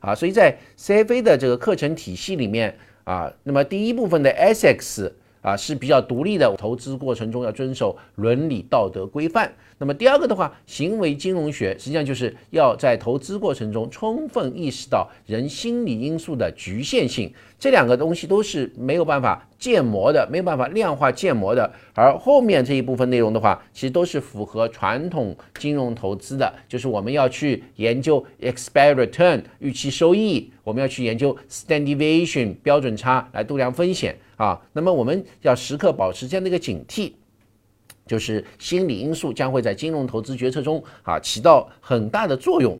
啊。所以在 CFA 的这个课程体系里面啊，那么第一部分的 SX 啊是比较独立的，投资过程中要遵守伦理道德规范。那么第二个的话，行为金融学实际上就是要在投资过程中充分意识到人心理因素的局限性，这两个东西都是没有办法建模的，没有办法量化建模的。而后面这一部分内容的话，其实都是符合传统金融投资的，就是我们要去研究 expect return 预期收益，我们要去研究 standard deviation 标准差来度量风险啊。那么我们要时刻保持这样的一个警惕。就是心理因素将会在金融投资决策中啊起到很大的作用。